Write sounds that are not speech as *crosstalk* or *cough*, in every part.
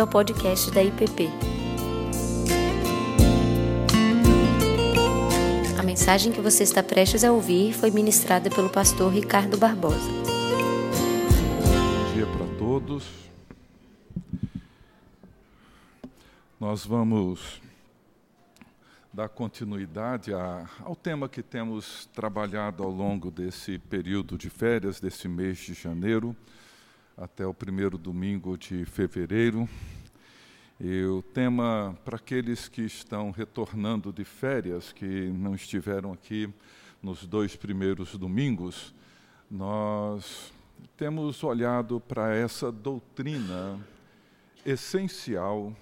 bem-vindo ao podcast da IPP. A mensagem que você está prestes a ouvir foi ministrada pelo pastor Ricardo Barbosa. Bom dia para todos. Nós vamos dar continuidade ao tema que temos trabalhado ao longo desse período de férias, desse mês de janeiro até o primeiro domingo de fevereiro. E o tema, para aqueles que estão retornando de férias, que não estiveram aqui nos dois primeiros domingos, nós temos olhado para essa doutrina essencial,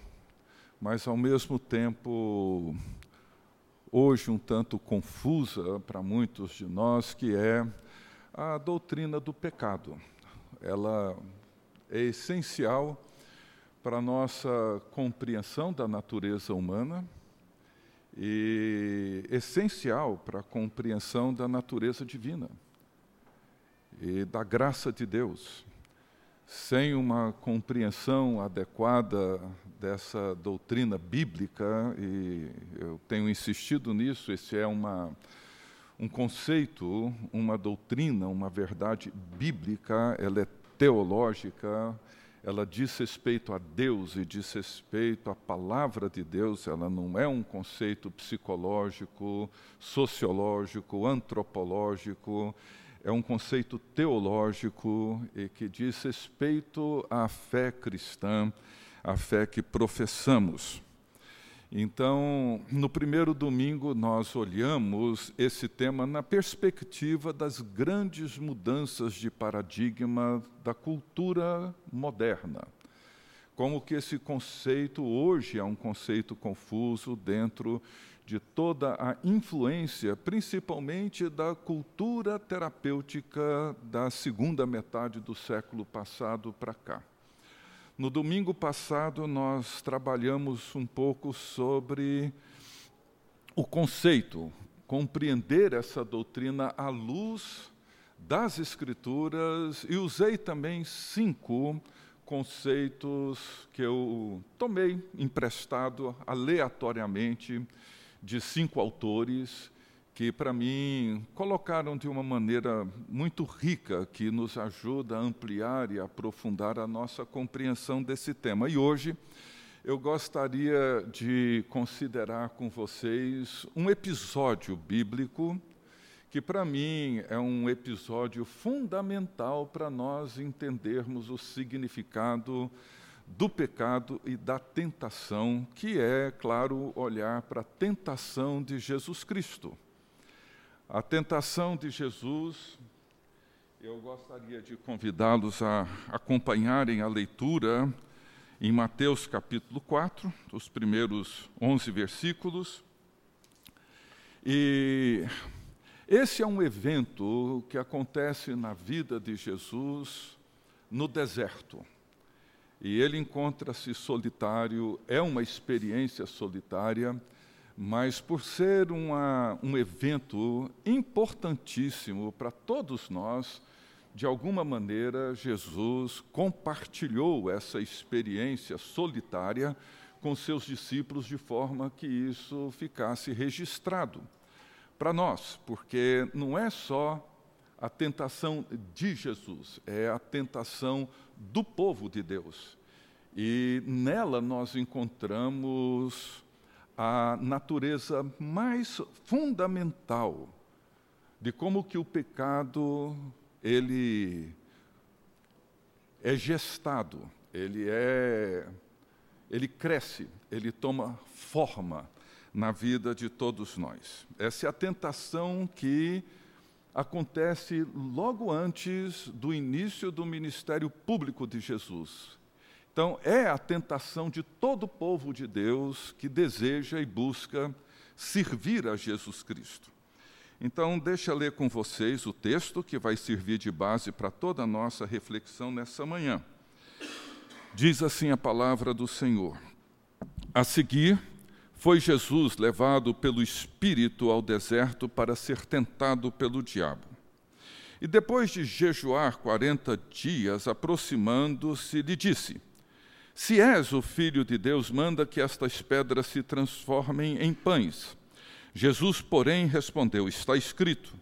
mas ao mesmo tempo, hoje um tanto confusa para muitos de nós, que é a doutrina do pecado ela é essencial para a nossa compreensão da natureza humana e essencial para a compreensão da natureza divina e da graça de Deus. Sem uma compreensão adequada dessa doutrina bíblica, e eu tenho insistido nisso, esse é uma um conceito, uma doutrina, uma verdade bíblica, ela é teológica, ela diz respeito a Deus e diz respeito à palavra de Deus, ela não é um conceito psicológico, sociológico, antropológico, é um conceito teológico e que diz respeito à fé cristã, à fé que professamos. Então, no primeiro domingo, nós olhamos esse tema na perspectiva das grandes mudanças de paradigma da cultura moderna. Como que esse conceito hoje é um conceito confuso dentro de toda a influência, principalmente da cultura terapêutica da segunda metade do século passado para cá. No domingo passado, nós trabalhamos um pouco sobre o conceito, compreender essa doutrina à luz das Escrituras, e usei também cinco conceitos que eu tomei emprestado aleatoriamente de cinco autores que, para mim, colocaram de uma maneira muito rica, que nos ajuda a ampliar e aprofundar a nossa compreensão desse tema. E hoje eu gostaria de considerar com vocês um episódio bíblico que, para mim, é um episódio fundamental para nós entendermos o significado do pecado e da tentação, que é, claro, olhar para a tentação de Jesus Cristo. A tentação de Jesus, eu gostaria de convidá-los a acompanharem a leitura em Mateus capítulo 4, os primeiros 11 versículos. E esse é um evento que acontece na vida de Jesus no deserto. E ele encontra-se solitário, é uma experiência solitária mas por ser uma, um evento importantíssimo para todos nós, de alguma maneira, Jesus compartilhou essa experiência solitária com seus discípulos de forma que isso ficasse registrado para nós, porque não é só a tentação de Jesus, é a tentação do povo de Deus. E nela nós encontramos a natureza mais fundamental de como que o pecado ele é gestado, ele é ele cresce, ele toma forma na vida de todos nós. Essa é a tentação que acontece logo antes do início do ministério público de Jesus. Então, é a tentação de todo o povo de Deus que deseja e busca servir a Jesus Cristo. Então, deixa eu ler com vocês o texto que vai servir de base para toda a nossa reflexão nessa manhã. Diz assim a palavra do Senhor: A seguir, foi Jesus levado pelo Espírito ao deserto para ser tentado pelo diabo. E depois de jejuar quarenta dias, aproximando-se, lhe disse: Se és o filho de Deus, manda que estas pedras se transformem em pães. Jesus, porém, respondeu: Está escrito: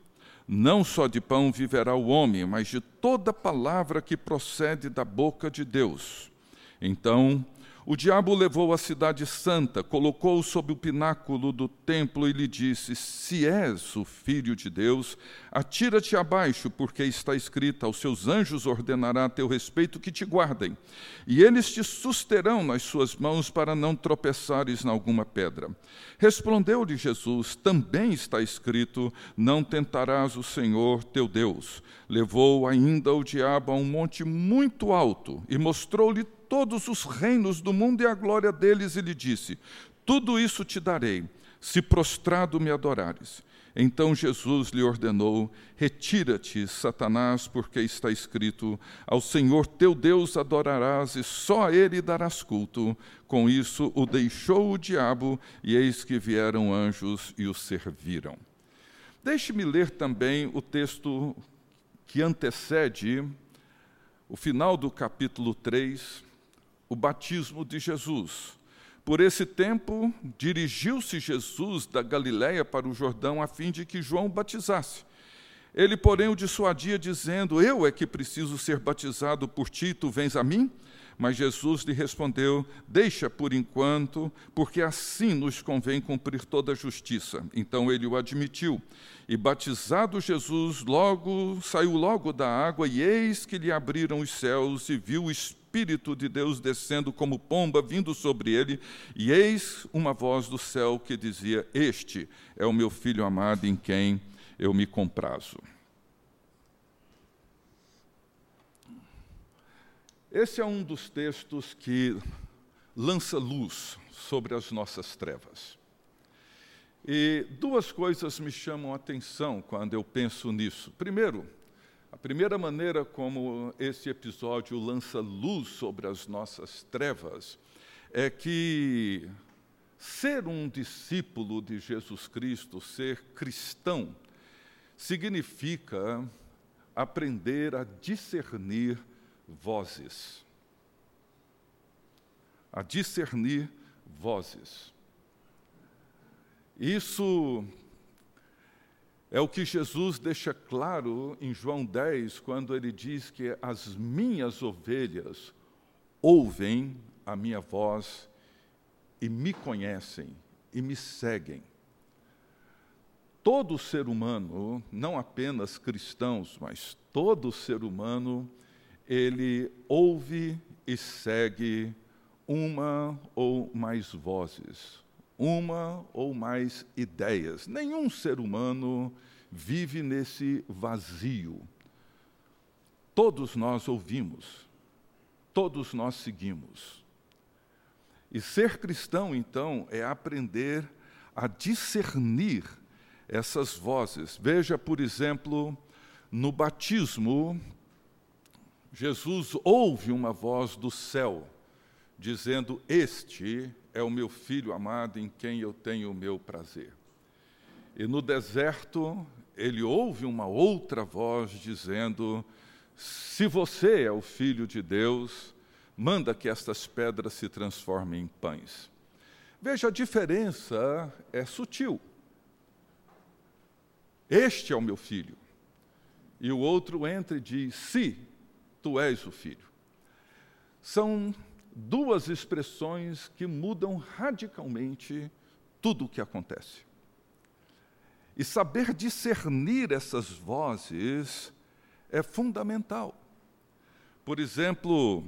Não só de pão viverá o homem, mas de toda palavra que procede da boca de Deus. Então o diabo levou a cidade santa, colocou-o sob o pináculo do templo e lhe disse: Se és o filho de Deus, atira-te abaixo, porque está escrito: Aos seus anjos ordenará a teu respeito que te guardem, e eles te susterão nas suas mãos para não tropeçares em alguma pedra. Respondeu-lhe Jesus: Também está escrito: Não tentarás o Senhor teu Deus. Levou ainda o diabo a um monte muito alto e mostrou-lhe todos os reinos do mundo e a glória deles, e lhe disse: Tudo isso te darei, se prostrado me adorares. Então Jesus lhe ordenou: Retira-te, Satanás, porque está escrito: Ao Senhor teu Deus adorarás e só a ele darás culto. Com isso o deixou o diabo, e eis que vieram anjos e o serviram. Deixe-me ler também o texto que antecede o final do capítulo 3, o batismo de Jesus. Por esse tempo, dirigiu-se Jesus da Galiléia para o Jordão a fim de que João batizasse. Ele, porém, o dissuadia, dizendo: Eu é que preciso ser batizado por ti, tu vens a mim? Mas Jesus lhe respondeu: Deixa por enquanto, porque assim nos convém cumprir toda a justiça. Então ele o admitiu. E batizado Jesus, logo saiu logo da água, e eis que lhe abriram os céus e viu o Espírito de Deus descendo como pomba, vindo sobre ele, e eis uma voz do céu que dizia: Este é o meu filho amado em quem eu me comprazo. Esse é um dos textos que lança luz sobre as nossas trevas. E duas coisas me chamam a atenção quando eu penso nisso. Primeiro, a primeira maneira como esse episódio lança luz sobre as nossas trevas é que ser um discípulo de Jesus Cristo, ser cristão, significa aprender a discernir vozes. A discernir vozes. Isso é o que Jesus deixa claro em João 10, quando ele diz que as minhas ovelhas ouvem a minha voz e me conhecem e me seguem. Todo ser humano, não apenas cristãos, mas todo ser humano, ele ouve e segue uma ou mais vozes, uma ou mais ideias. Nenhum ser humano vive nesse vazio. Todos nós ouvimos, todos nós seguimos. E ser cristão, então, é aprender a discernir essas vozes. Veja, por exemplo, no batismo, Jesus ouve uma voz do céu dizendo: Este é o meu filho amado em quem eu tenho o meu prazer. E no deserto, ele ouve uma outra voz dizendo: Se você é o filho de Deus, manda que estas pedras se transformem em pães. Veja, a diferença é sutil. Este é o meu filho. E o outro entra e diz: Se tu és o filho. São duas expressões que mudam radicalmente tudo o que acontece. E saber discernir essas vozes é fundamental. Por exemplo,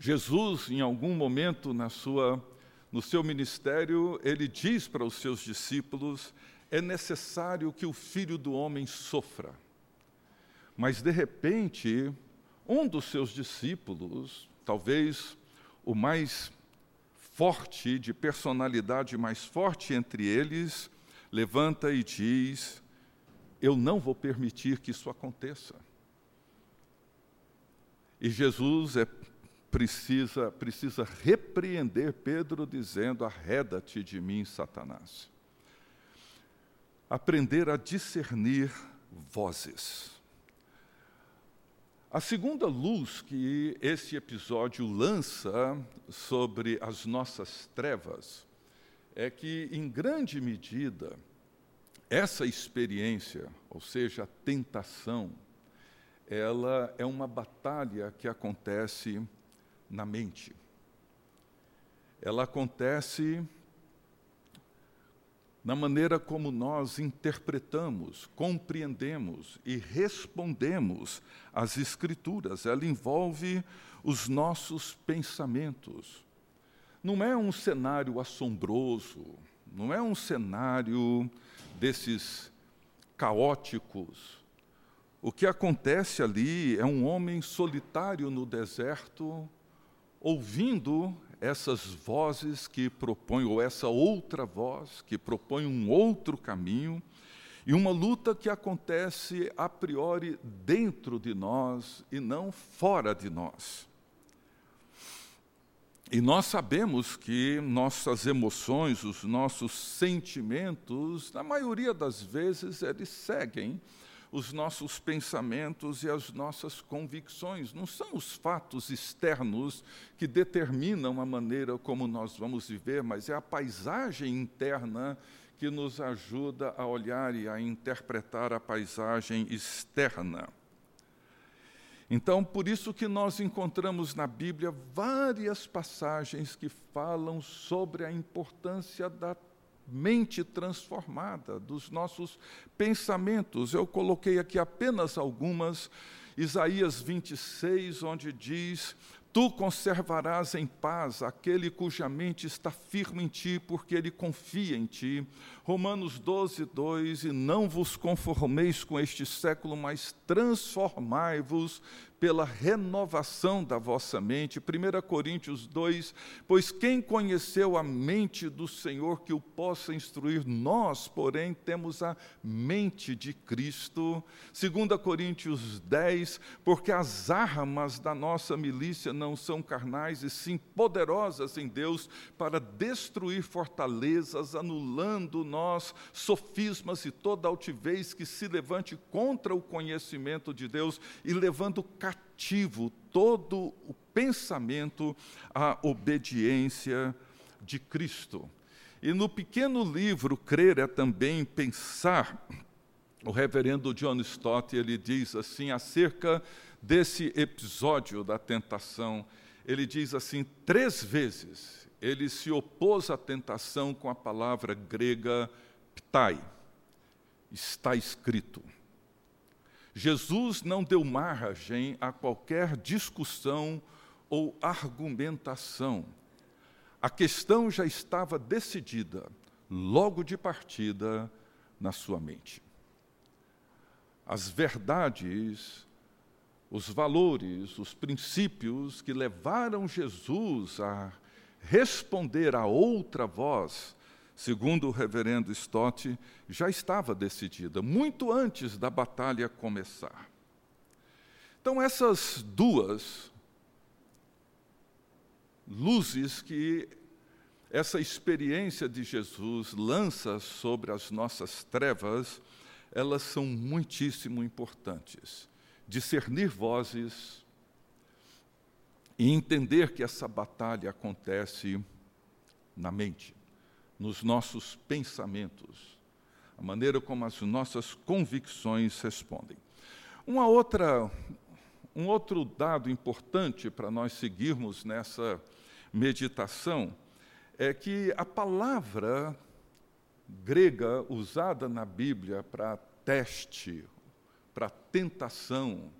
Jesus, em algum momento na sua, no seu ministério, ele diz para os seus discípulos: é necessário que o filho do homem sofra. Mas, de repente, um dos seus discípulos, talvez o mais forte, de personalidade mais forte entre eles, levanta e diz: Eu não vou permitir que isso aconteça. E Jesus é, precisa, precisa repreender Pedro, dizendo: Arreda-te de mim, Satanás. Aprender a discernir vozes. A segunda luz que esse episódio lança sobre as nossas trevas é que, em grande medida, essa experiência, ou seja, a tentação, ela é uma batalha que acontece na mente. Ela acontece na maneira como nós interpretamos, compreendemos e respondemos às Escrituras. Ela envolve os nossos pensamentos. Não é um cenário assombroso, não é um cenário desses caóticos. O que acontece ali é um homem solitário no deserto, ouvindo essas vozes que propõem, ou essa outra voz que propõe um outro caminho, e uma luta que acontece a priori dentro de nós e não fora de nós. E nós sabemos que nossas emoções, os nossos sentimentos, na maioria das vezes, eles seguem os nossos pensamentos e as nossas convicções. Não são os fatos externos que determinam a maneira como nós vamos viver, mas é a paisagem interna que nos ajuda a olhar e a interpretar a paisagem externa. Então, por isso que nós encontramos na Bíblia várias passagens que falam sobre a importância da mente transformada, dos nossos pensamentos. Eu coloquei aqui apenas algumas. Isaías 26, onde diz: Tu conservarás em paz aquele cuja mente está firme em ti, porque ele confia em ti. Romanos 12, 2: E não vos conformeis com este século, mas transformai-vos pela renovação da vossa mente. 1 Coríntios 2: Pois quem conheceu a mente do Senhor que o possa instruir? Nós, porém, temos a mente de Cristo. 2 Coríntios 10: Porque as armas da nossa milícia não são carnais, e sim poderosas em Deus para destruir fortalezas, anulando nós sofismas e toda altivez que se levante contra o conhecimento de Deus e levando cativo todo o pensamento à obediência de Cristo. E no pequeno livro Crer é também pensar, o reverendo John Stott, ele diz assim acerca desse episódio da tentação, ele diz assim, três vezes ele se opôs à tentação com a palavra grega ptai, está escrito. Jesus não deu margem a qualquer discussão ou argumentação. A questão já estava decidida, logo de partida, na sua mente. As verdades, os valores, os princípios que levaram Jesus a responder a outra voz segundo o reverendo Stott, já estava decidida, muito antes da batalha começar. Então, essas duas luzes que essa experiência de Jesus lança sobre as nossas trevas, elas são muitíssimo importantes. Discernir vozes e entender que essa batalha acontece na mente nos nossos pensamentos, a maneira como as nossas convicções respondem. Uma outra, um outro dado importante para nós seguirmos nessa meditação é que a palavra grega usada na Bíblia para teste, para tentação,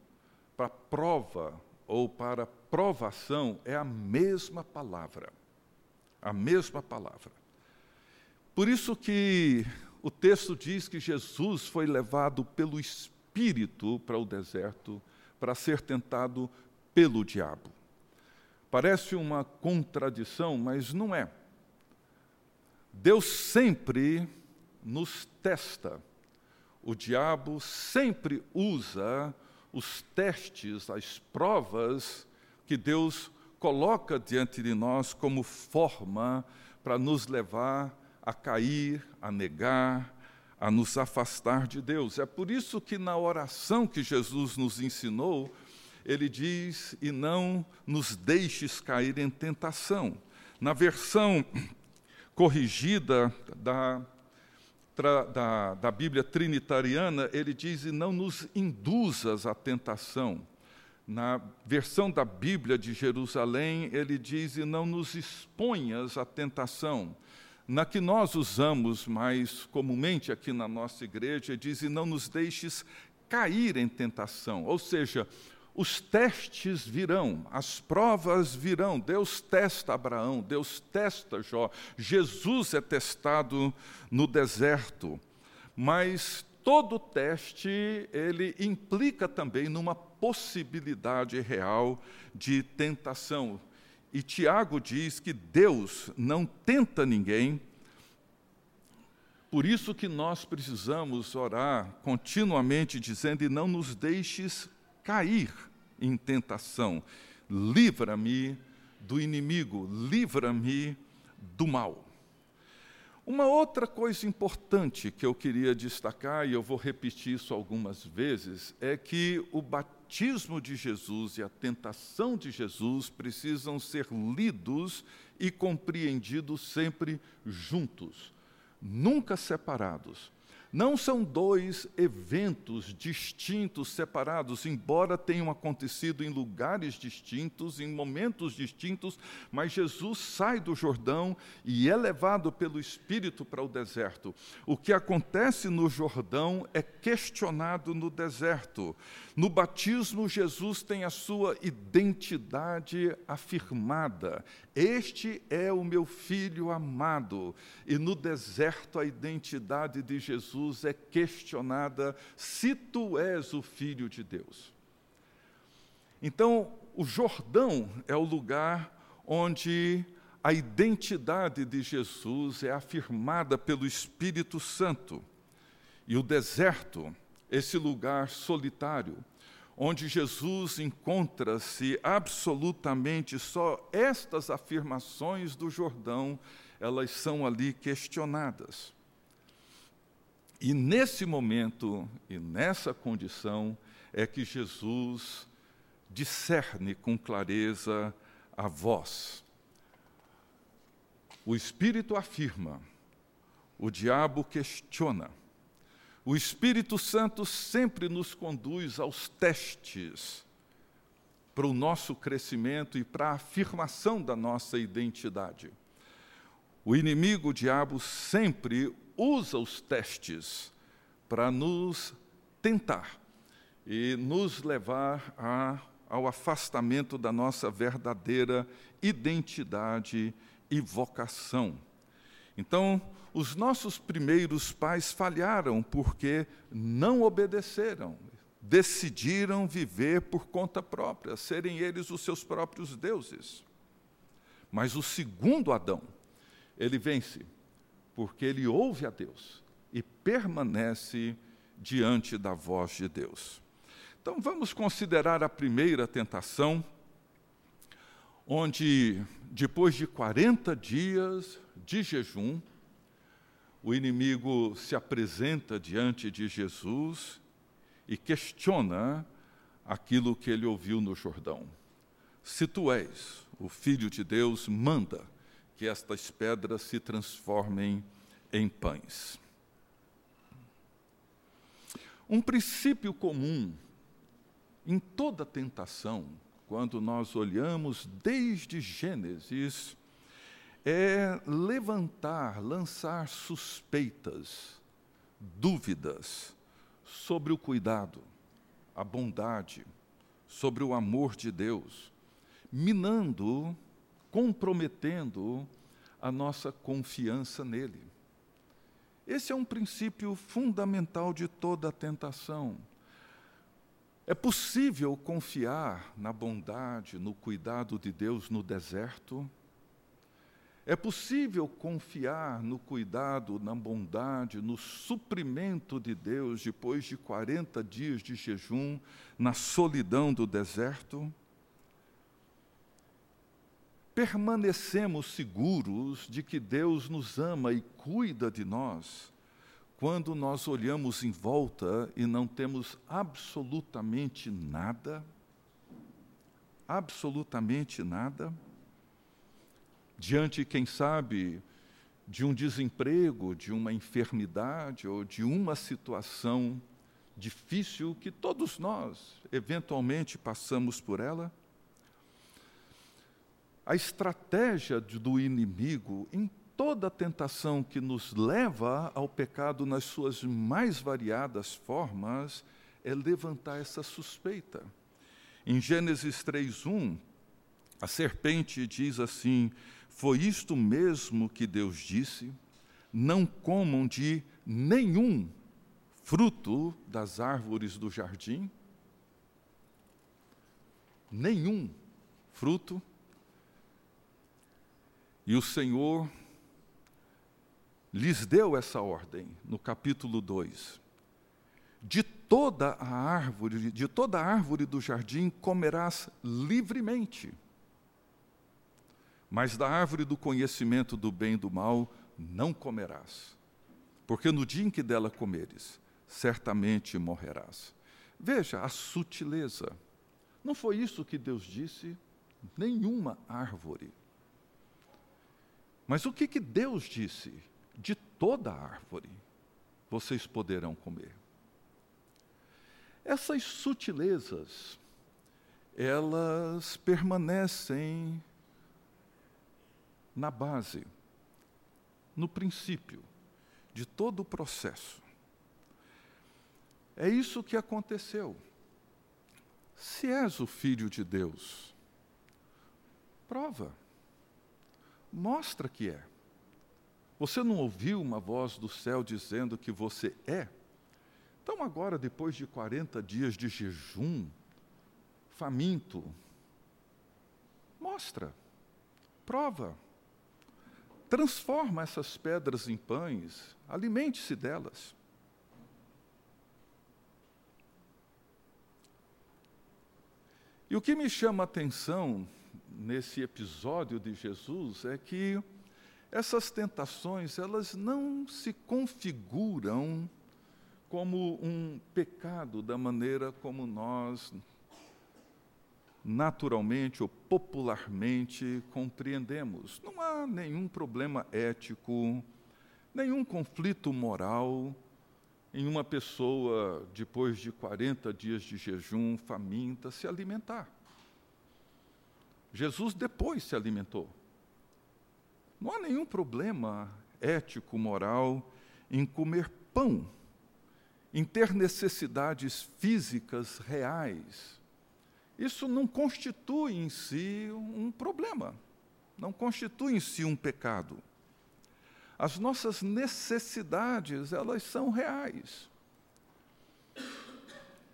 para prova ou para provação é a mesma palavra. A mesma palavra. Por isso que o texto diz que Jesus foi levado pelo Espírito para o deserto para ser tentado pelo diabo. Parece uma contradição, mas não é. Deus sempre nos testa. O diabo sempre usa os testes, as provas que Deus coloca diante de nós como forma para nos levar a cair, a negar, a nos afastar de Deus. É por isso que na oração que Jesus nos ensinou, ele diz: E não nos deixes cair em tentação. Na versão *clears throat* corrigida da, da, da Bíblia Trinitariana, ele diz: E não nos induzas à tentação. Na versão da Bíblia de Jerusalém, ele diz: E não nos exponhas à tentação. Na que nós usamos mais comumente aqui na nossa igreja, diz: E não nos deixes cair em tentação. Ou seja, os testes virão, as provas virão. Deus testa Abraão, Deus testa Jó. Jesus é testado no deserto. Mas todo teste ele implica também numa possibilidade real de tentação. E Tiago diz que Deus não tenta ninguém. Por isso que nós precisamos orar continuamente dizendo: "E não nos deixes cair em tentação. Livra-me do inimigo, livra-me do mal. Uma outra coisa importante que eu queria destacar, e eu vou repetir isso algumas vezes, é que o batismo de Jesus e a tentação de Jesus precisam ser lidos e compreendidos sempre juntos, nunca separados. Não são dois eventos distintos, separados, embora tenham acontecido em lugares distintos, em momentos distintos, mas Jesus sai do Jordão e é levado pelo Espírito para o deserto. O que acontece no Jordão é questionado no deserto. No batismo, Jesus tem a sua identidade afirmada. Este é o meu filho amado. E no deserto, a identidade de Jesus é questionada: se tu és o filho de Deus. Então, o Jordão é o lugar onde a identidade de Jesus é afirmada pelo Espírito Santo. E o deserto esse lugar solitário, onde Jesus encontra-se absolutamente só estas afirmações do Jordão, elas são ali questionadas. E nesse momento e nessa condição é que Jesus discerne com clareza a voz. O Espírito afirma, o diabo questiona. O Espírito Santo sempre nos conduz aos testes para o nosso crescimento e para a afirmação da nossa identidade. O inimigo, o diabo, sempre usa os testes para nos tentar e nos levar a, ao afastamento da nossa verdadeira identidade e vocação. Então, os nossos primeiros pais falharam porque não obedeceram, decidiram viver por conta própria, serem eles os seus próprios deuses. Mas o segundo Adão, ele vence, porque ele ouve a Deus e permanece diante da voz de Deus. Então vamos considerar a primeira tentação, onde depois de 40 dias de jejum, o inimigo se apresenta diante de Jesus e questiona aquilo que ele ouviu no Jordão. Se tu és o filho de Deus, manda que estas pedras se transformem em pães. Um princípio comum em toda tentação, quando nós olhamos desde Gênesis é levantar, lançar suspeitas, dúvidas sobre o cuidado, a bondade, sobre o amor de Deus, minando, comprometendo a nossa confiança nele. Esse é um princípio fundamental de toda a tentação. É possível confiar na bondade, no cuidado de Deus no deserto? É possível confiar no cuidado, na bondade, no suprimento de Deus depois de 40 dias de jejum, na solidão do deserto? Permanecemos seguros de que Deus nos ama e cuida de nós quando nós olhamos em volta e não temos absolutamente nada? absolutamente nada. Diante, quem sabe, de um desemprego, de uma enfermidade ou de uma situação difícil que todos nós, eventualmente, passamos por ela. A estratégia do inimigo em toda tentação que nos leva ao pecado nas suas mais variadas formas é levantar essa suspeita. Em Gênesis 3:1, a serpente diz assim: Foi isto mesmo que Deus disse: Não comam de nenhum fruto das árvores do jardim? Nenhum fruto. E o Senhor lhes deu essa ordem no capítulo 2. De toda a árvore, de toda a árvore do jardim comerás livremente. Mas da árvore do conhecimento do bem e do mal não comerás. Porque no dia em que dela comeres, certamente morrerás. Veja a sutileza. Não foi isso que Deus disse? Nenhuma árvore. Mas o que, que Deus disse? De toda árvore vocês poderão comer. Essas sutilezas, elas permanecem na base, no princípio de todo o processo. É isso que aconteceu. Se és o filho de Deus, prova, mostra que é. Você não ouviu uma voz do céu dizendo que você é? Então, agora, depois de 40 dias de jejum, faminto, mostra, prova, transforma essas pedras em pães, alimente-se delas. E o que me chama a atenção nesse episódio de Jesus é que essas tentações, elas não se configuram como um pecado da maneira como nós naturalmente ou popularmente compreendemos. Não há nenhum problema ético, nenhum conflito moral em uma pessoa, depois de 40 dias de jejum, faminta, se alimentar. Jesus depois se alimentou. Não há nenhum problema ético, moral em comer pão, em ter necessidades físicas reais. Isso não constitui em si um problema, não constitui em si um pecado. As nossas necessidades, elas são reais.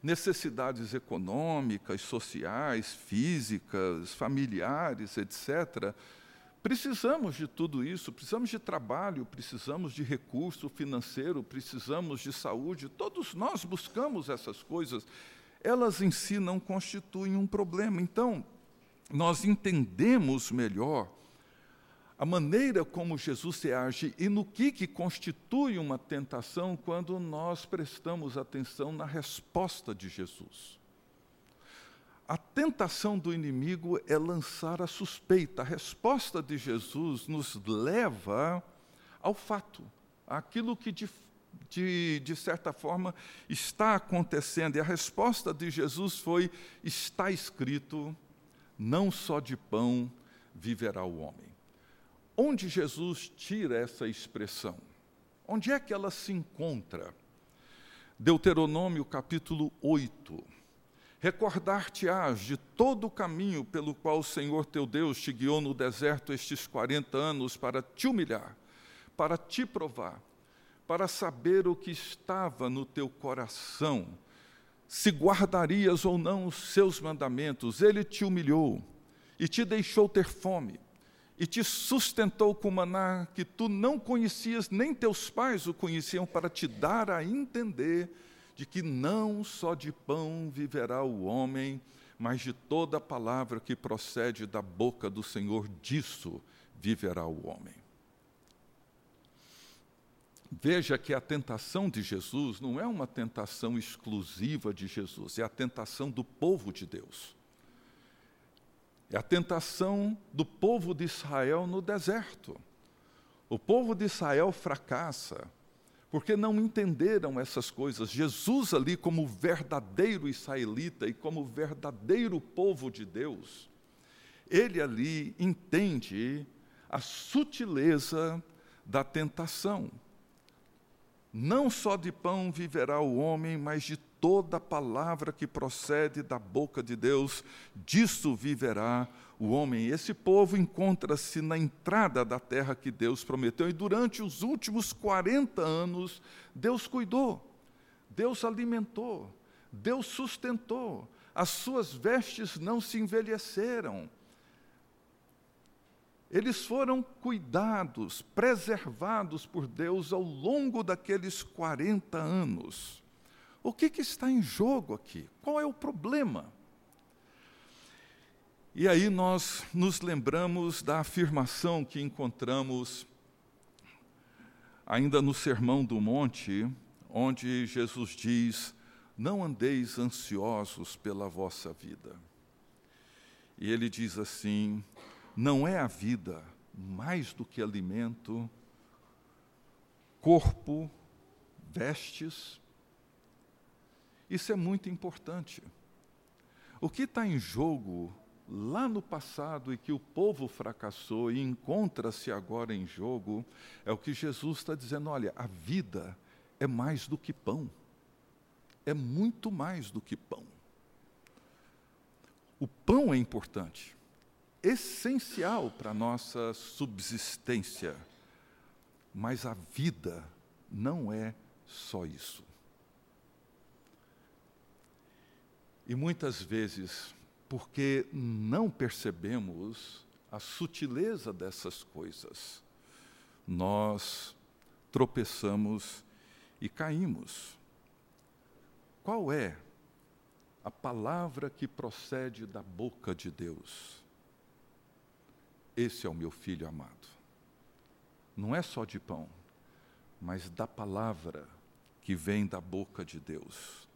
Necessidades econômicas, sociais, físicas, familiares, etc. Precisamos de tudo isso, precisamos de trabalho, precisamos de recurso financeiro, precisamos de saúde, todos nós buscamos essas coisas. Elas em si não constituem um problema. Então, nós entendemos melhor a maneira como Jesus se age e no que, que constitui uma tentação quando nós prestamos atenção na resposta de Jesus. A tentação do inimigo é lançar a suspeita. A resposta de Jesus nos leva ao fato, aquilo que de, de, de certa forma está acontecendo. E a resposta de Jesus foi: está escrito, não só de pão viverá o homem. Onde Jesus tira essa expressão? Onde é que ela se encontra? Deuteronômio capítulo 8. Recordar-te-ás de todo o caminho pelo qual o Senhor teu Deus te guiou no deserto estes 40 anos para te humilhar, para te provar, para saber o que estava no teu coração, se guardarias ou não os seus mandamentos. Ele te humilhou e te deixou ter fome e te sustentou com maná que tu não conhecias, nem teus pais o conheciam, para te dar a entender de que não só de pão viverá o homem, mas de toda palavra que procede da boca do Senhor, disso viverá o homem. Veja que a tentação de Jesus não é uma tentação exclusiva de Jesus, é a tentação do povo de Deus É a tentação do povo de Israel no deserto. O povo de Israel fracassa porque não entenderam essas coisas. Jesus, ali, como verdadeiro israelita e como verdadeiro povo de Deus, ele ali entende a sutileza da tentação. Não só de pão viverá o homem, mas de toda palavra que procede da boca de Deus, disso viverá o homem. Esse povo encontra-se na entrada da terra que Deus prometeu, e durante os últimos 40 anos, Deus cuidou, Deus alimentou, Deus sustentou, as suas vestes não se envelheceram. Eles foram cuidados, preservados por Deus ao longo daqueles 40 anos. O que, que está em jogo aqui? Qual é o problema? E aí nós nos lembramos da afirmação que encontramos ainda no Sermão do Monte, onde Jesus diz: Não andeis ansiosos pela vossa vida. E ele diz assim: Não é a vida mais do que alimento, corpo, vestes. Isso é muito importante. O que está em jogo lá no passado e que o povo fracassou e encontra-se agora em jogo, é o que Jesus está dizendo: olha, a vida é mais do que pão, é muito mais do que pão. O pão é importante, essencial para a nossa subsistência, mas a vida não é só isso. E muitas vezes porque não percebemos a sutileza dessas coisas. Nós tropeçamos e caímos. Qual é a palavra que procede da boca de Deus? Esse é o meu filho amado. Não é só de pão, mas da palavra que vem da boca de Deus.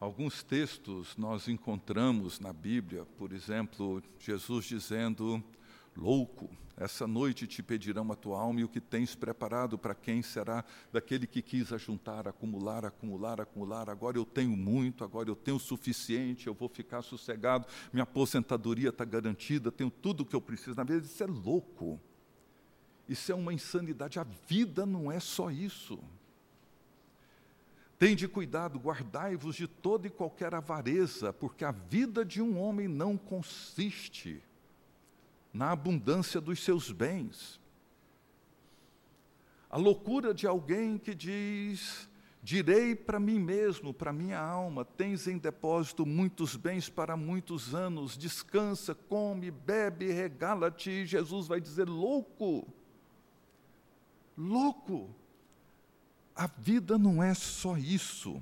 Alguns textos nós encontramos na Bíblia, por exemplo, Jesus dizendo: Louco, essa noite te pedirão a tua alma e o que tens preparado para quem será daquele que quis ajuntar, acumular, acumular, acumular. Agora eu tenho muito, agora eu tenho o suficiente, eu vou ficar sossegado, minha aposentadoria está garantida, tenho tudo o que eu preciso. Na verdade, isso é louco. Isso é uma insanidade. A vida não é só isso. Tende cuidado, guardai-vos de toda e qualquer avareza, porque a vida de um homem não consiste na abundância dos seus bens. A loucura de alguém que diz: Direi para mim mesmo, para minha alma: tens em depósito muitos bens para muitos anos, descansa, come, bebe, regala-te. Jesus vai dizer: louco, louco a vida não é só isso.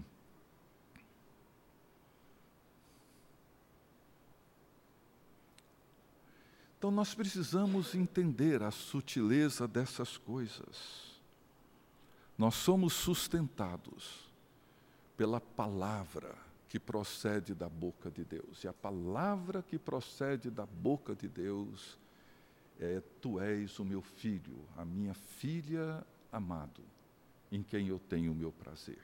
Então nós precisamos entender a sutileza dessas coisas. Nós somos sustentados pela palavra que procede da boca de Deus. E a palavra que procede da boca de Deus é: Tu és o meu filho, a minha filha amado em quem eu tenho o meu prazer.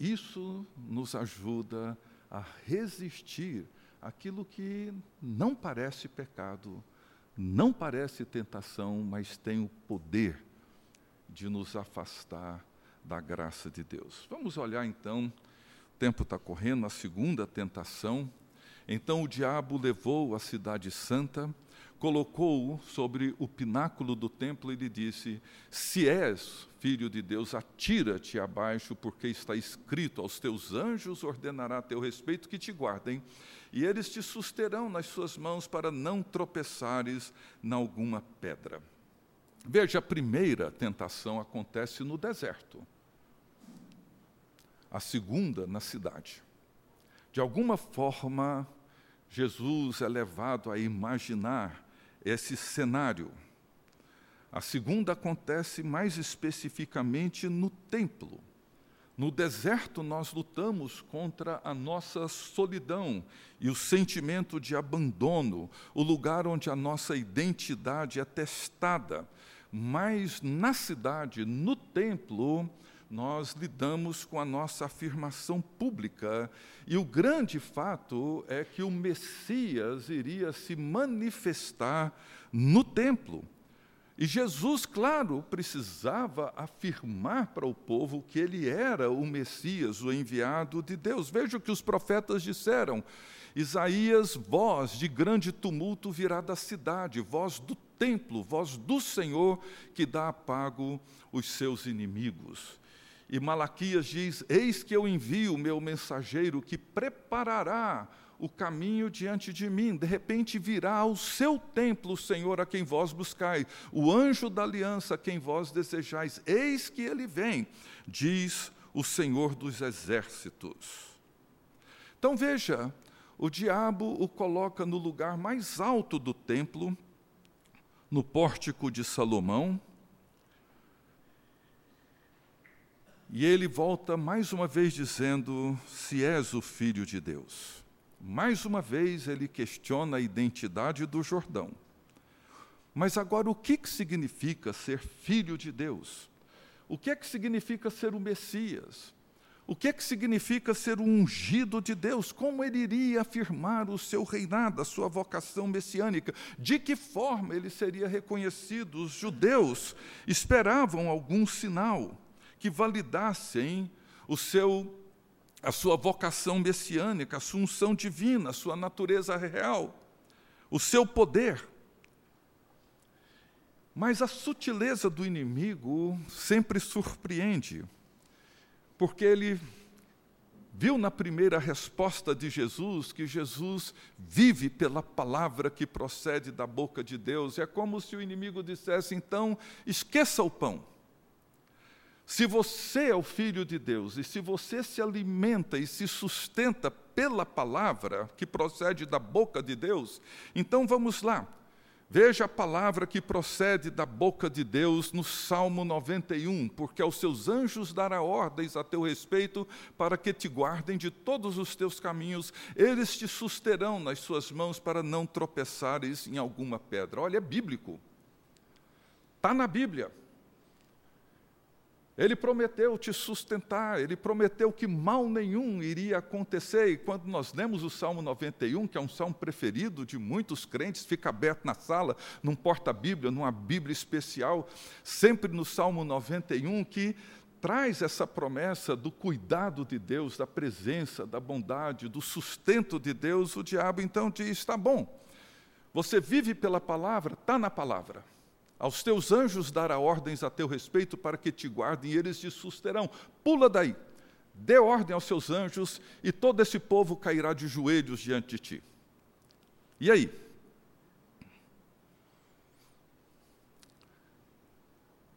Isso nos ajuda a resistir aquilo que não parece pecado, não parece tentação, mas tem o poder de nos afastar da graça de Deus. Vamos olhar então, o tempo está correndo, a segunda tentação. Então o diabo levou a cidade santa colocou-o sobre o pináculo do templo e lhe disse: Se és filho de Deus, atira-te abaixo, porque está escrito: Aos teus anjos ordenará a teu respeito que te guardem, e eles te susterão nas suas mãos para não tropeçares em alguma pedra. Veja, a primeira tentação acontece no deserto, a segunda na cidade. De alguma forma, Jesus é levado a imaginar esse cenário. A segunda acontece mais especificamente no templo, No deserto, nós lutamos contra a nossa solidão e o sentimento de abandono, o lugar onde a nossa identidade é testada. Mas na cidade, no templo, nós lidamos com a nossa afirmação pública. E o grande fato é que o Messias iria se manifestar no templo. E Jesus, claro, precisava afirmar para o povo que ele era o Messias, o enviado de Deus. Veja o que os profetas disseram. Isaías, voz de grande tumulto virá da cidade, voz do templo, voz do Senhor que dá apago os seus inimigos. E Malaquias diz: Eis que eu envio o meu mensageiro que preparará o caminho diante de mim. De repente virá ao seu templo o Senhor a quem vós buscais, o anjo da aliança a quem vós desejais. Eis que ele vem, diz o Senhor dos exércitos. Então veja, o diabo o coloca no lugar mais alto do templo, no pórtico de Salomão, e ele volta mais uma vez dizendo: Se és o filho de Deus. Mais uma vez ele questiona a identidade do Jordão. Mas agora, o que, que significa ser filho de Deus? O que é que significa ser o Messias? O que é que significa ser o ungido de Deus? Como ele iria afirmar o seu reinado, a sua vocação messiânica? De que forma ele seria reconhecido? Os judeus esperavam algum sinal que validassem o seu a sua vocação messiânica, a sua unção divina, a sua natureza real, o seu poder. Mas a sutileza do inimigo sempre surpreende, porque ele viu na primeira resposta de Jesus que Jesus vive pela palavra que procede da boca de Deus. É como se o inimigo dissesse: então, esqueça o pão se você é o filho de Deus e se você se alimenta e se sustenta pela palavra que procede da boca de Deus, então vamos lá. Veja a palavra que procede da boca de Deus no Salmo 91, porque aos seus anjos dará ordens a teu respeito para que te guardem de todos os teus caminhos, eles te susterão nas suas mãos para não tropeçares em alguma pedra. Olha, é bíblico. Está na Bíblia. Ele prometeu te sustentar, ele prometeu que mal nenhum iria acontecer. E quando nós lemos o Salmo 91, que é um salmo preferido de muitos crentes, fica aberto na sala, num porta-bíblia, numa Bíblia especial, sempre no Salmo 91, que traz essa promessa do cuidado de Deus, da presença, da bondade, do sustento de Deus. O diabo então diz: está bom, você vive pela palavra, está na palavra. Aos teus anjos dará ordens a teu respeito para que te guardem e eles te susterão. Pula daí, dê ordem aos seus anjos e todo esse povo cairá de joelhos diante de ti. E aí?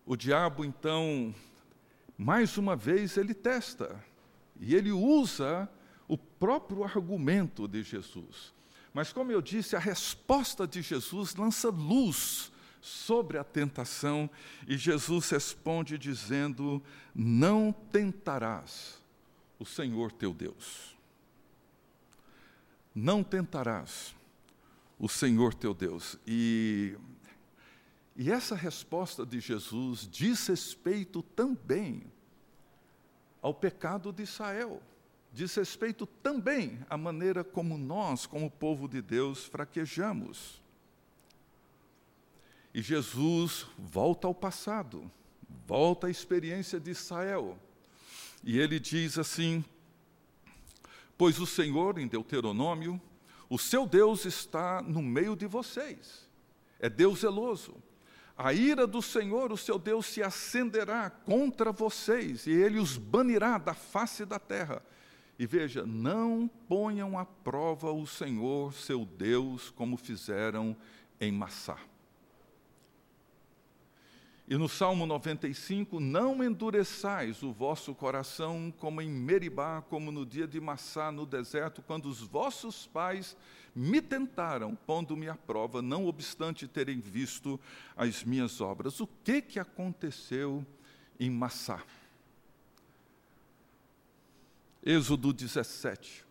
O diabo, então, mais uma vez, ele testa e ele usa o próprio argumento de Jesus. Mas, como eu disse, a resposta de Jesus lança luz sobre a tentação, e Jesus responde dizendo: Não tentarás o Senhor teu Deus. Não tentarás o Senhor teu Deus. E, e essa resposta de Jesus diz respeito também ao pecado de Israel. Diz respeito também à maneira como nós, como povo de Deus, fraquejamos. E Jesus volta ao passado, volta à experiência de Israel. E ele diz assim: Pois o Senhor, em Deuteronômio, o seu Deus está no meio de vocês. É Deus zeloso. A ira do Senhor, o seu Deus, se acenderá contra vocês, e ele os banirá da face da terra. E veja, não ponham à prova o Senhor, seu Deus, como fizeram em Massá. E no Salmo 95, não endureçais o vosso coração como em Meribá, como no dia de Massá no deserto, quando os vossos pais me tentaram, pondo-me à prova, não obstante terem visto as minhas obras. O que que aconteceu em Massá? Êxodo 17.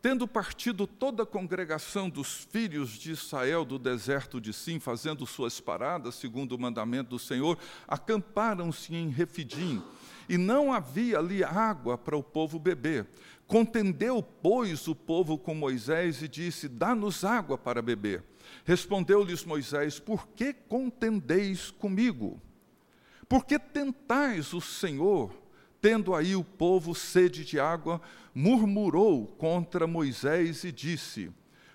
Tendo partido toda a congregação dos filhos de Israel do deserto de Sim, fazendo suas paradas, segundo o mandamento do Senhor, acamparam-se em Refidim, e não havia ali água para o povo beber. Contendeu, pois, o povo com Moisés e disse: Dá-nos água para beber. Respondeu-lhes Moisés: Por que contendeis comigo? Por que tentais o Senhor? Tendo aí o povo sede de água, murmurou contra Moisés e disse: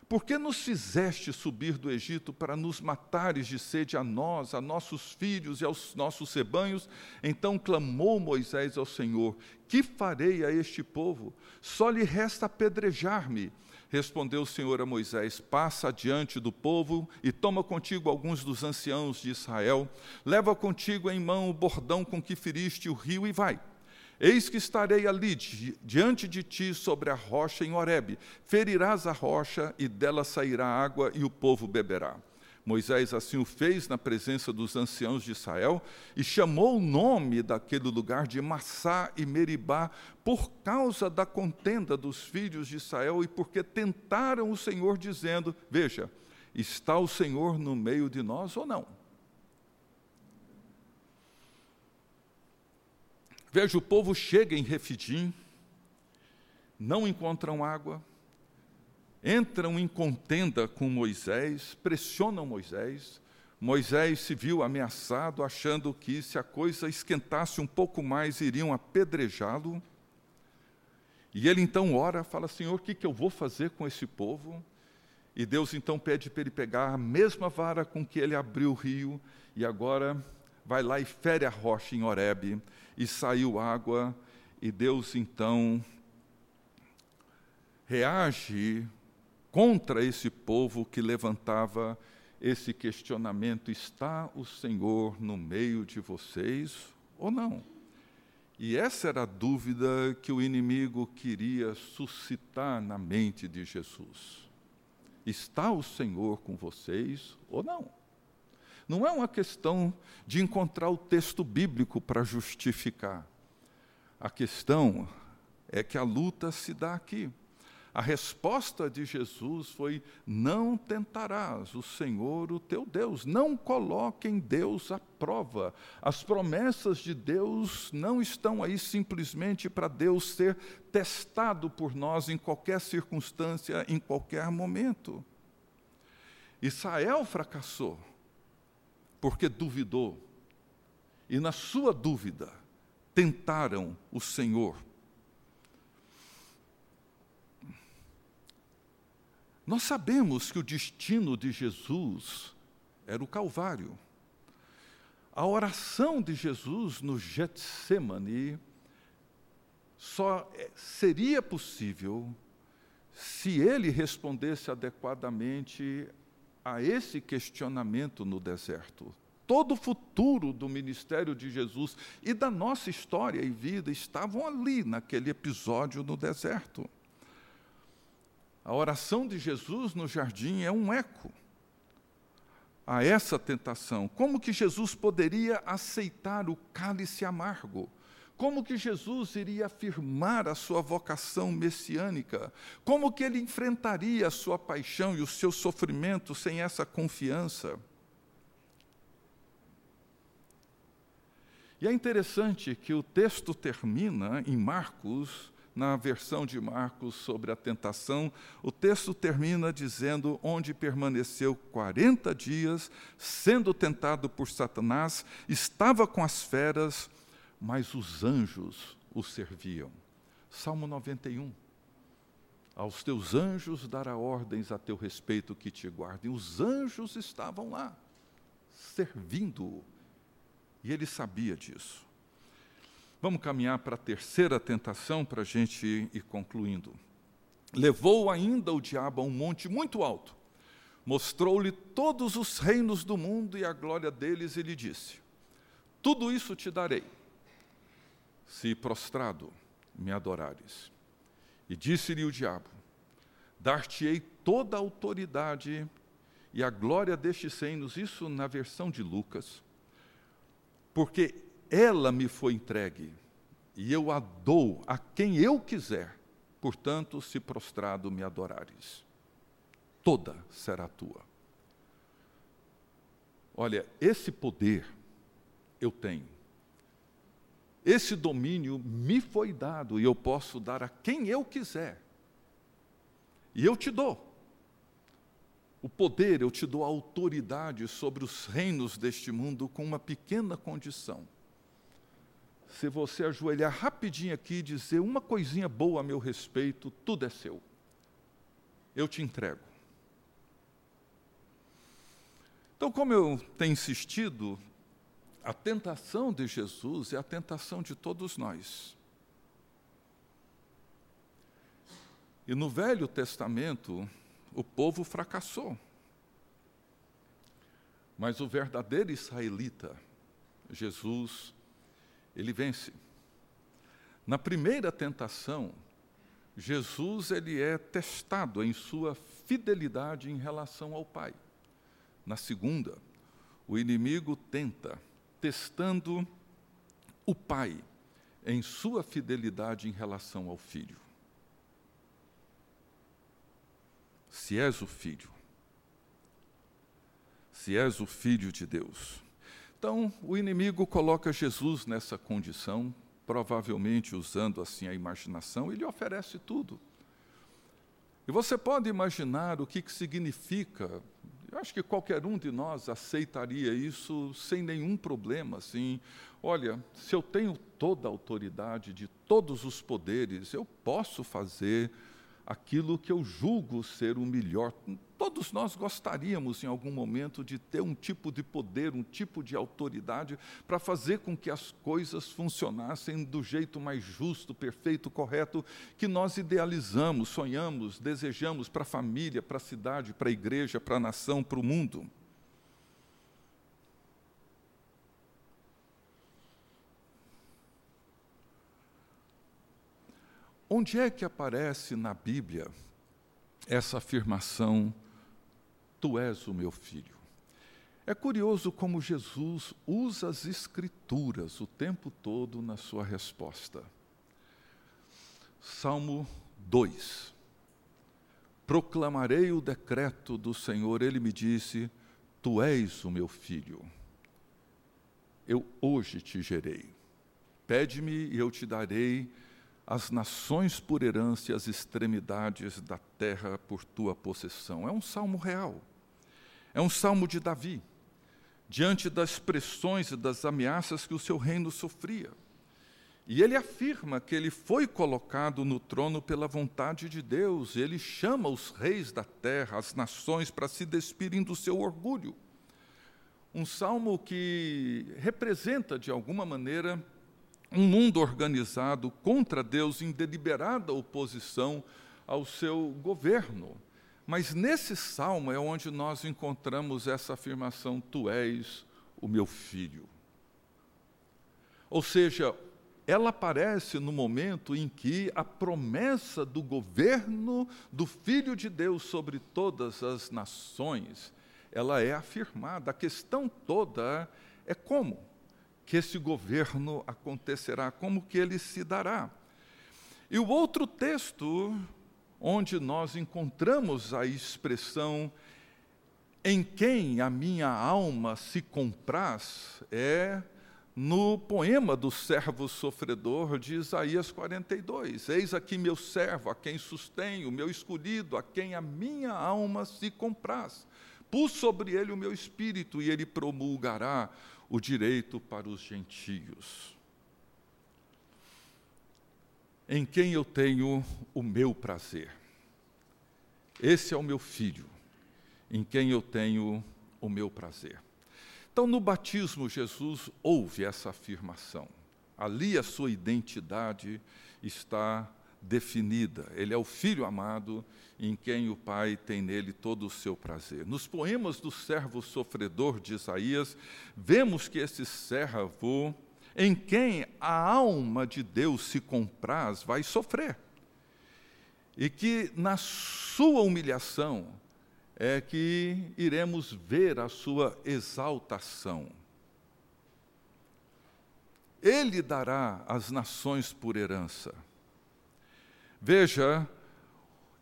Por que nos fizeste subir do Egito para nos matares de sede a nós, a nossos filhos e aos nossos rebanhos? Então clamou Moisés ao Senhor: Que farei a este povo? Só lhe resta apedrejar-me. Respondeu o Senhor a Moisés: Passa adiante do povo e toma contigo alguns dos anciãos de Israel, leva contigo em mão o bordão com que feriste o rio e vai. Eis que estarei ali diante de ti sobre a rocha em Horebe. Ferirás a rocha e dela sairá água e o povo beberá. Moisés assim o fez na presença dos anciãos de Israel e chamou o nome daquele lugar de Massá e Meribá por causa da contenda dos filhos de Israel e porque tentaram o Senhor dizendo: Veja, está o Senhor no meio de nós ou não? Veja, o povo chega em Refidim, não encontram água, entram em contenda com Moisés, pressionam Moisés. Moisés se viu ameaçado, achando que se a coisa esquentasse um pouco mais, iriam apedrejá-lo. E ele então ora, fala: Senhor, o que, que eu vou fazer com esse povo? E Deus então pede para ele pegar a mesma vara com que ele abriu o rio, e agora vai lá e fere a rocha em Horebe e saiu água, e Deus então reage contra esse povo que levantava esse questionamento: está o Senhor no meio de vocês ou não? E essa era a dúvida que o inimigo queria suscitar na mente de Jesus. Está o Senhor com vocês ou não? Não é uma questão de encontrar o texto bíblico para justificar. A questão é que a luta se dá aqui. A resposta de Jesus foi: Não tentarás o Senhor, o teu Deus. Não coloque em Deus à prova. As promessas de Deus não estão aí simplesmente para Deus ser testado por nós em qualquer circunstância, em qualquer momento. Israel fracassou porque duvidou. E na sua dúvida, tentaram o Senhor. Nós sabemos que o destino de Jesus era o Calvário. A oração de Jesus no Getsemane só seria possível se ele respondesse adequadamente a esse questionamento no deserto. Todo o futuro do ministério de Jesus e da nossa história e vida estavam ali, naquele episódio no deserto. A oração de Jesus no jardim é um eco a essa tentação. Como que Jesus poderia aceitar o cálice amargo? Como que Jesus iria afirmar a sua vocação messiânica? Como que ele enfrentaria a sua paixão e o seu sofrimento sem essa confiança? E é interessante que o texto termina em Marcos, na versão de Marcos sobre a tentação, o texto termina dizendo: onde permaneceu 40 dias, sendo tentado por Satanás, estava com as feras, mas os anjos o serviam. Salmo 91. Aos teus anjos dará ordens a teu respeito que te guardem. Os anjos estavam lá, servindo-o. E ele sabia disso. Vamos caminhar para a terceira tentação para a gente ir concluindo. Levou ainda o diabo a um monte muito alto, mostrou-lhe todos os reinos do mundo e a glória deles, e lhe disse: Tudo isso te darei se prostrado me adorares. E disse-lhe o diabo: Dar-te-ei toda a autoridade e a glória destes reinos, isso na versão de Lucas, porque ela me foi entregue, e eu a dou a quem eu quiser. Portanto, se prostrado me adorares, toda será tua. Olha, esse poder eu tenho. Esse domínio me foi dado e eu posso dar a quem eu quiser. E eu te dou. O poder, eu te dou a autoridade sobre os reinos deste mundo com uma pequena condição se você ajoelhar rapidinho aqui e dizer uma coisinha boa a meu respeito, tudo é seu. Eu te entrego. Então, como eu tenho insistido, a tentação de Jesus é a tentação de todos nós. E no Velho Testamento, o povo fracassou. Mas o verdadeiro israelita, Jesus, ele vence. Na primeira tentação, Jesus ele é testado em sua fidelidade em relação ao Pai. Na segunda, o inimigo tenta, testando o Pai em sua fidelidade em relação ao Filho. Se és o Filho, se és o Filho de Deus, então, o inimigo coloca Jesus nessa condição, provavelmente usando assim a imaginação, e lhe oferece tudo. E você pode imaginar o que, que significa. Eu acho que qualquer um de nós aceitaria isso sem nenhum problema. Assim, olha, se eu tenho toda a autoridade de todos os poderes, eu posso fazer aquilo que eu julgo ser o melhor. Todos nós gostaríamos, em algum momento, de ter um tipo de poder, um tipo de autoridade para fazer com que as coisas funcionassem do jeito mais justo, perfeito, correto que nós idealizamos, sonhamos, desejamos para a família, para a cidade, para a igreja, para a nação, para o mundo. Onde é que aparece na Bíblia essa afirmação, Tu és o meu filho? É curioso como Jesus usa as Escrituras o tempo todo na sua resposta. Salmo 2. Proclamarei o decreto do Senhor, ele me disse: Tu és o meu filho. Eu hoje te gerei. Pede-me e eu te darei as nações por herança e as extremidades da terra por tua possessão. É um salmo real. É um salmo de Davi, diante das pressões e das ameaças que o seu reino sofria. E ele afirma que ele foi colocado no trono pela vontade de Deus, ele chama os reis da terra, as nações, para se despirem do seu orgulho. Um salmo que representa, de alguma maneira, um mundo organizado contra Deus em deliberada oposição ao seu governo. Mas nesse salmo é onde nós encontramos essa afirmação: Tu és o meu filho. Ou seja, ela aparece no momento em que a promessa do governo do Filho de Deus sobre todas as nações, ela é afirmada. A questão toda é como que esse governo acontecerá, como que ele se dará. E o outro texto, onde nós encontramos a expressão em quem a minha alma se compraz, é no poema do servo sofredor de Isaías 42. Eis aqui meu servo, a quem sustenho, meu escolhido, a quem a minha alma se compraz. Pus sobre ele o meu espírito e ele promulgará o direito para os gentios, em quem eu tenho o meu prazer. Esse é o meu filho, em quem eu tenho o meu prazer. Então, no batismo, Jesus ouve essa afirmação. Ali a sua identidade está definida. Ele é o filho amado em quem o Pai tem nele todo o seu prazer. Nos poemas do servo sofredor de Isaías, vemos que esse servo, em quem a alma de Deus se compraz, vai sofrer. E que na sua humilhação é que iremos ver a sua exaltação. ele dará as nações por herança. Veja,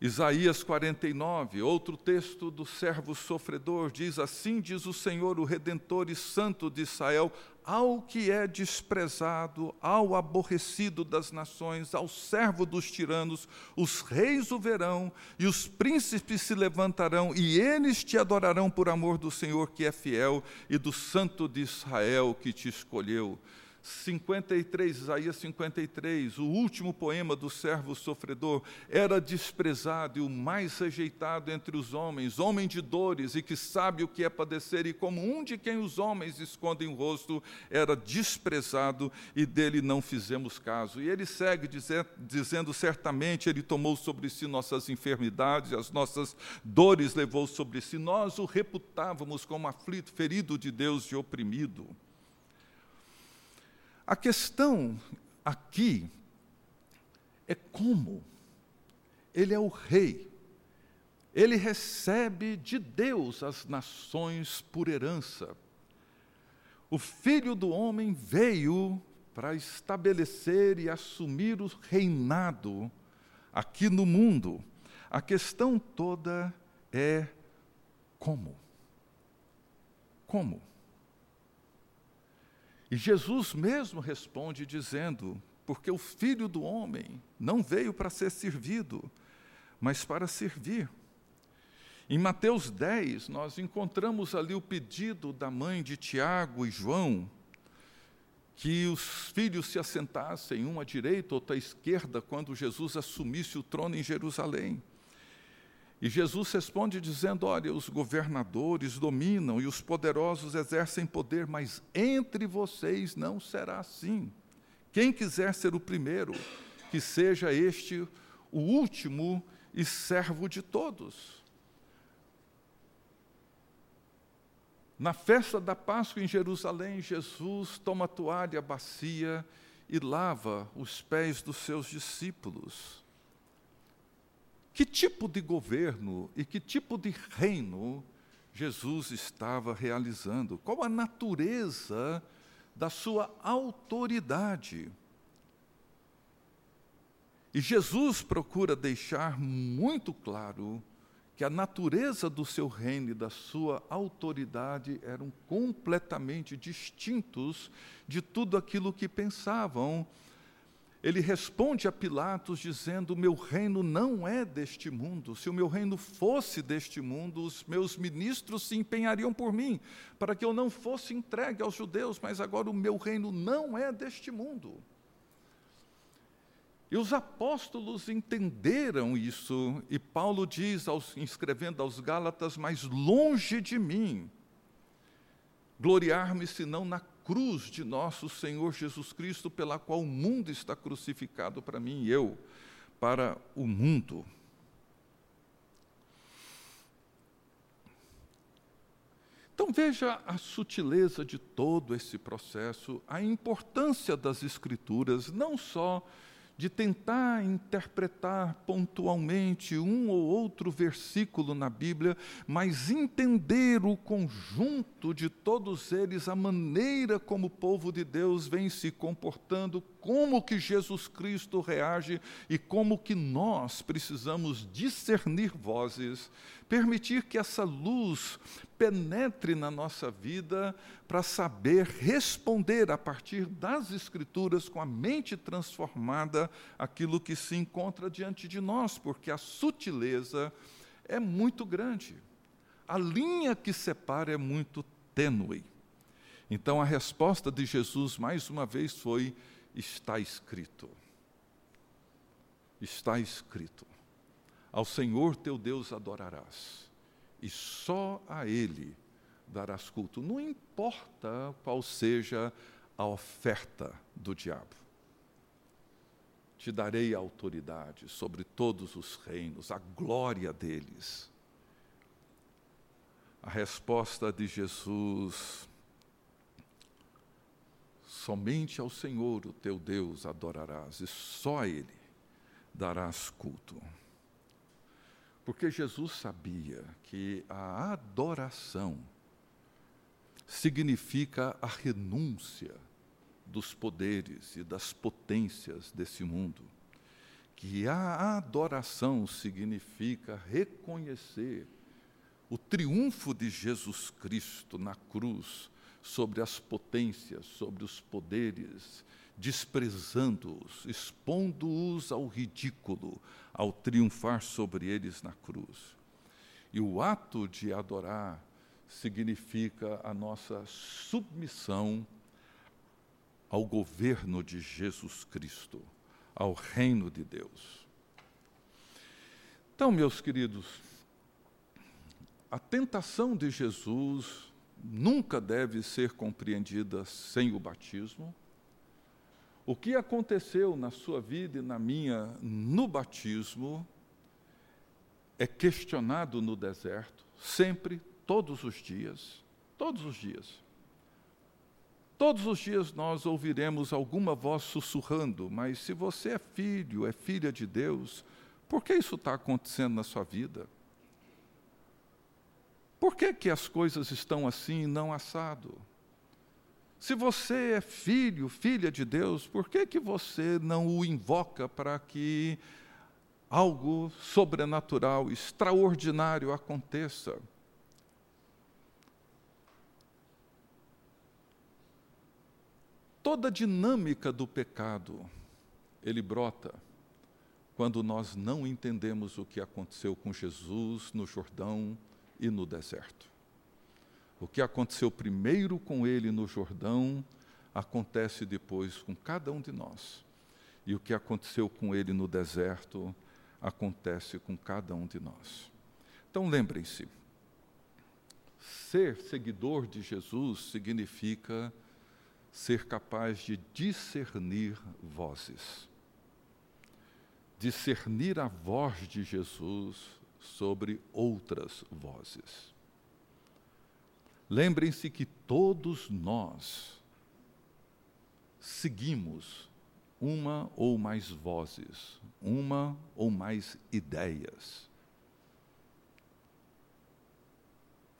Isaías 49, outro texto do servo sofredor, diz assim: diz o Senhor, o Redentor e Santo de Israel, ao que é desprezado, ao aborrecido das nações, ao servo dos tiranos, os reis o verão e os príncipes se levantarão, e eles te adorarão por amor do Senhor que é fiel e do Santo de Israel que te escolheu. 53, Isaías 53, o último poema do servo sofredor, era desprezado e o mais rejeitado entre os homens, homem de dores e que sabe o que é padecer, e como um de quem os homens escondem o rosto, era desprezado e dele não fizemos caso. E ele segue dizer, dizendo: certamente ele tomou sobre si nossas enfermidades, as nossas dores levou sobre si, nós o reputávamos como aflito, ferido de Deus e oprimido. A questão aqui é como ele é o rei. Ele recebe de Deus as nações por herança. O filho do homem veio para estabelecer e assumir o reinado aqui no mundo. A questão toda é como? Como? E Jesus mesmo responde dizendo: Porque o filho do homem não veio para ser servido, mas para servir. Em Mateus 10, nós encontramos ali o pedido da mãe de Tiago e João, que os filhos se assentassem, um à direita, outro à esquerda, quando Jesus assumisse o trono em Jerusalém. E Jesus responde dizendo: Olha, os governadores dominam e os poderosos exercem poder, mas entre vocês não será assim. Quem quiser ser o primeiro, que seja este o último e servo de todos. Na festa da Páscoa em Jerusalém, Jesus toma a toalha, bacia e lava os pés dos seus discípulos. Que tipo de governo e que tipo de reino Jesus estava realizando? Qual a natureza da sua autoridade? E Jesus procura deixar muito claro que a natureza do seu reino e da sua autoridade eram completamente distintos de tudo aquilo que pensavam ele responde a Pilatos dizendo: Meu reino não é deste mundo. Se o meu reino fosse deste mundo, os meus ministros se empenhariam por mim, para que eu não fosse entregue aos judeus, mas agora o meu reino não é deste mundo. E os apóstolos entenderam isso, e Paulo diz, aos, escrevendo aos Gálatas: Mas longe de mim gloriar-me senão na cruz de nosso Senhor Jesus Cristo, pela qual o mundo está crucificado para mim e eu para o mundo. Então veja a sutileza de todo esse processo, a importância das Escrituras, não só de tentar interpretar pontualmente um ou outro versículo na Bíblia, mas entender o conjunto de todos eles, a maneira como o povo de Deus vem se comportando, como que Jesus Cristo reage e como que nós precisamos discernir vozes permitir que essa luz penetre na nossa vida para saber responder a partir das Escrituras, com a mente transformada, aquilo que se encontra diante de nós, porque a sutileza é muito grande. A linha que separa é muito tênue. Então a resposta de Jesus, mais uma vez, foi: está escrito. Está escrito. Ao Senhor teu Deus adorarás, e só a Ele darás culto. Não importa qual seja a oferta do diabo. Te darei autoridade sobre todos os reinos, a glória deles. A resposta de Jesus somente ao Senhor, o teu Deus, adorarás, e só a Ele darás culto. Porque Jesus sabia que a adoração significa a renúncia dos poderes e das potências desse mundo. Que a adoração significa reconhecer o triunfo de Jesus Cristo na cruz sobre as potências, sobre os poderes, desprezando-os, expondo-os ao ridículo, ao triunfar sobre eles na cruz. E o ato de adorar significa a nossa submissão ao governo de Jesus Cristo, ao reino de Deus. Então, meus queridos, a tentação de Jesus nunca deve ser compreendida sem o batismo. O que aconteceu na sua vida e na minha no batismo é questionado no deserto, sempre, todos os dias, todos os dias. Todos os dias nós ouviremos alguma voz sussurrando, mas se você é filho, é filha de Deus, por que isso está acontecendo na sua vida? Por que, que as coisas estão assim e não assado? Se você é filho, filha de Deus, por que, que você não o invoca para que algo sobrenatural, extraordinário aconteça. Toda a dinâmica do pecado, ele brota quando nós não entendemos o que aconteceu com Jesus no Jordão e no deserto. O que aconteceu primeiro com ele no Jordão acontece depois com cada um de nós. E o que aconteceu com ele no deserto acontece com cada um de nós. Então lembrem-se, ser seguidor de Jesus significa ser capaz de discernir vozes. Discernir a voz de Jesus sobre outras vozes. Lembrem-se que todos nós seguimos uma ou mais vozes, uma ou mais ideias.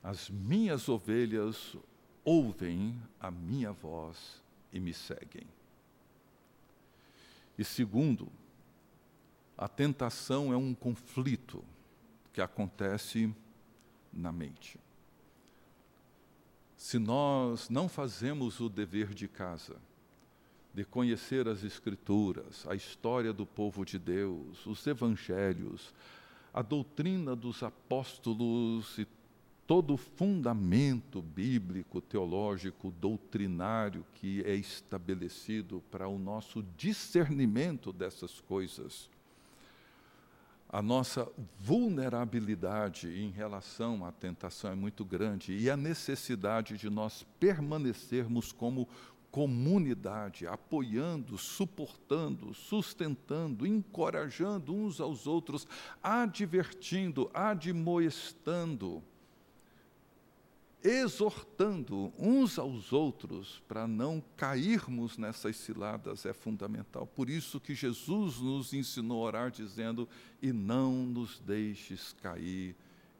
As minhas ovelhas ouvem a minha voz e me seguem. E segundo, a tentação é um conflito que acontece na mente. Se nós não fazemos o dever de casa, de conhecer as Escrituras, a história do povo de Deus, os evangelhos, a doutrina dos apóstolos e todo o fundamento bíblico, teológico, doutrinário que é estabelecido para o nosso discernimento dessas coisas. A nossa vulnerabilidade em relação à tentação é muito grande e a necessidade de nós permanecermos como comunidade, apoiando, suportando, sustentando, encorajando uns aos outros, advertindo, admoestando, exortando uns aos outros para não cairmos nessas ciladas é fundamental. Por isso que Jesus nos ensinou a orar dizendo: "E não nos deixes cair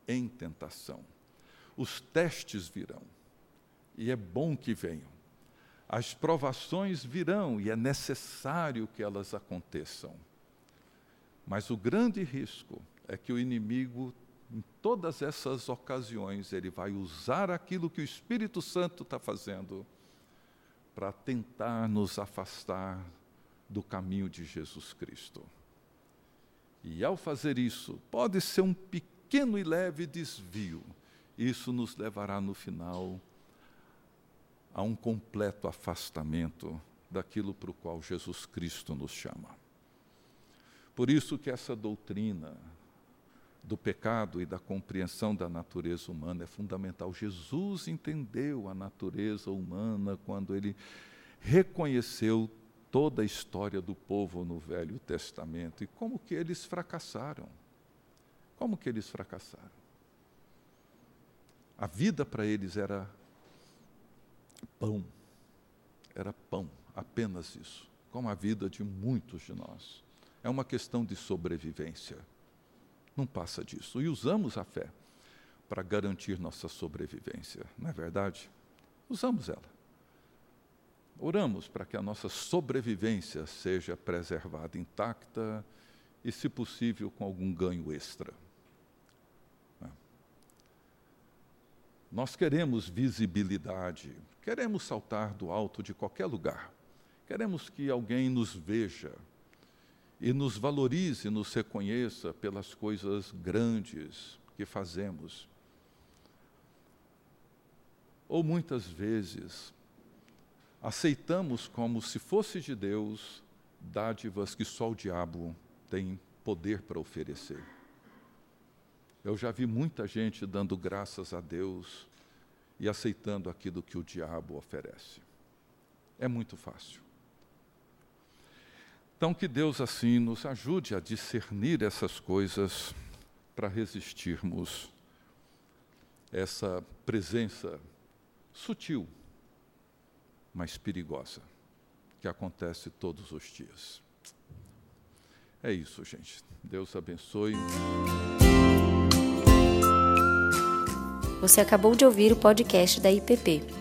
em tentação". Os testes virão. E é bom que venham as provações virão e é necessário que elas aconteçam. Mas o grande risco é que o inimigo, em todas essas ocasiões, ele vai usar aquilo que o Espírito Santo está fazendo para tentar nos afastar do caminho de Jesus Cristo. E ao fazer isso, pode ser um pequeno e leve desvio, isso nos levará no final a um completo afastamento daquilo para o qual Jesus Cristo nos chama. Por isso que essa doutrina do pecado e da compreensão da natureza humana é fundamental. Jesus entendeu a natureza humana quando ele reconheceu toda a história do povo no Velho Testamento e como que eles fracassaram. Como que eles fracassaram? A vida para eles era pão. Era pão, apenas isso, como a vida de muitos de nós. É uma questão de sobrevivência. Não passa disso. E usamos a fé para garantir nossa sobrevivência, não é verdade? Usamos ela. Oramos para que a nossa sobrevivência seja preservada intacta e, se possível, com algum ganho extra. Né? Nós queremos visibilidade, queremos saltar do alto de qualquer lugar, queremos que alguém nos veja e nos valorize, nos reconheça pelas coisas grandes que fazemos. Ou muitas vezes aceitamos como se fosse de Deus dádivas que só o diabo tem poder para oferecer. Eu já vi muita gente dando graças a Deus e aceitando aquilo que o diabo oferece. É muito fácil. Então, que Deus assim nos ajude a discernir essas coisas para resistirmos essa presença sutil mas perigosa, que acontece todos os dias. É isso, gente. Deus abençoe. Você acabou de ouvir o podcast da IPP.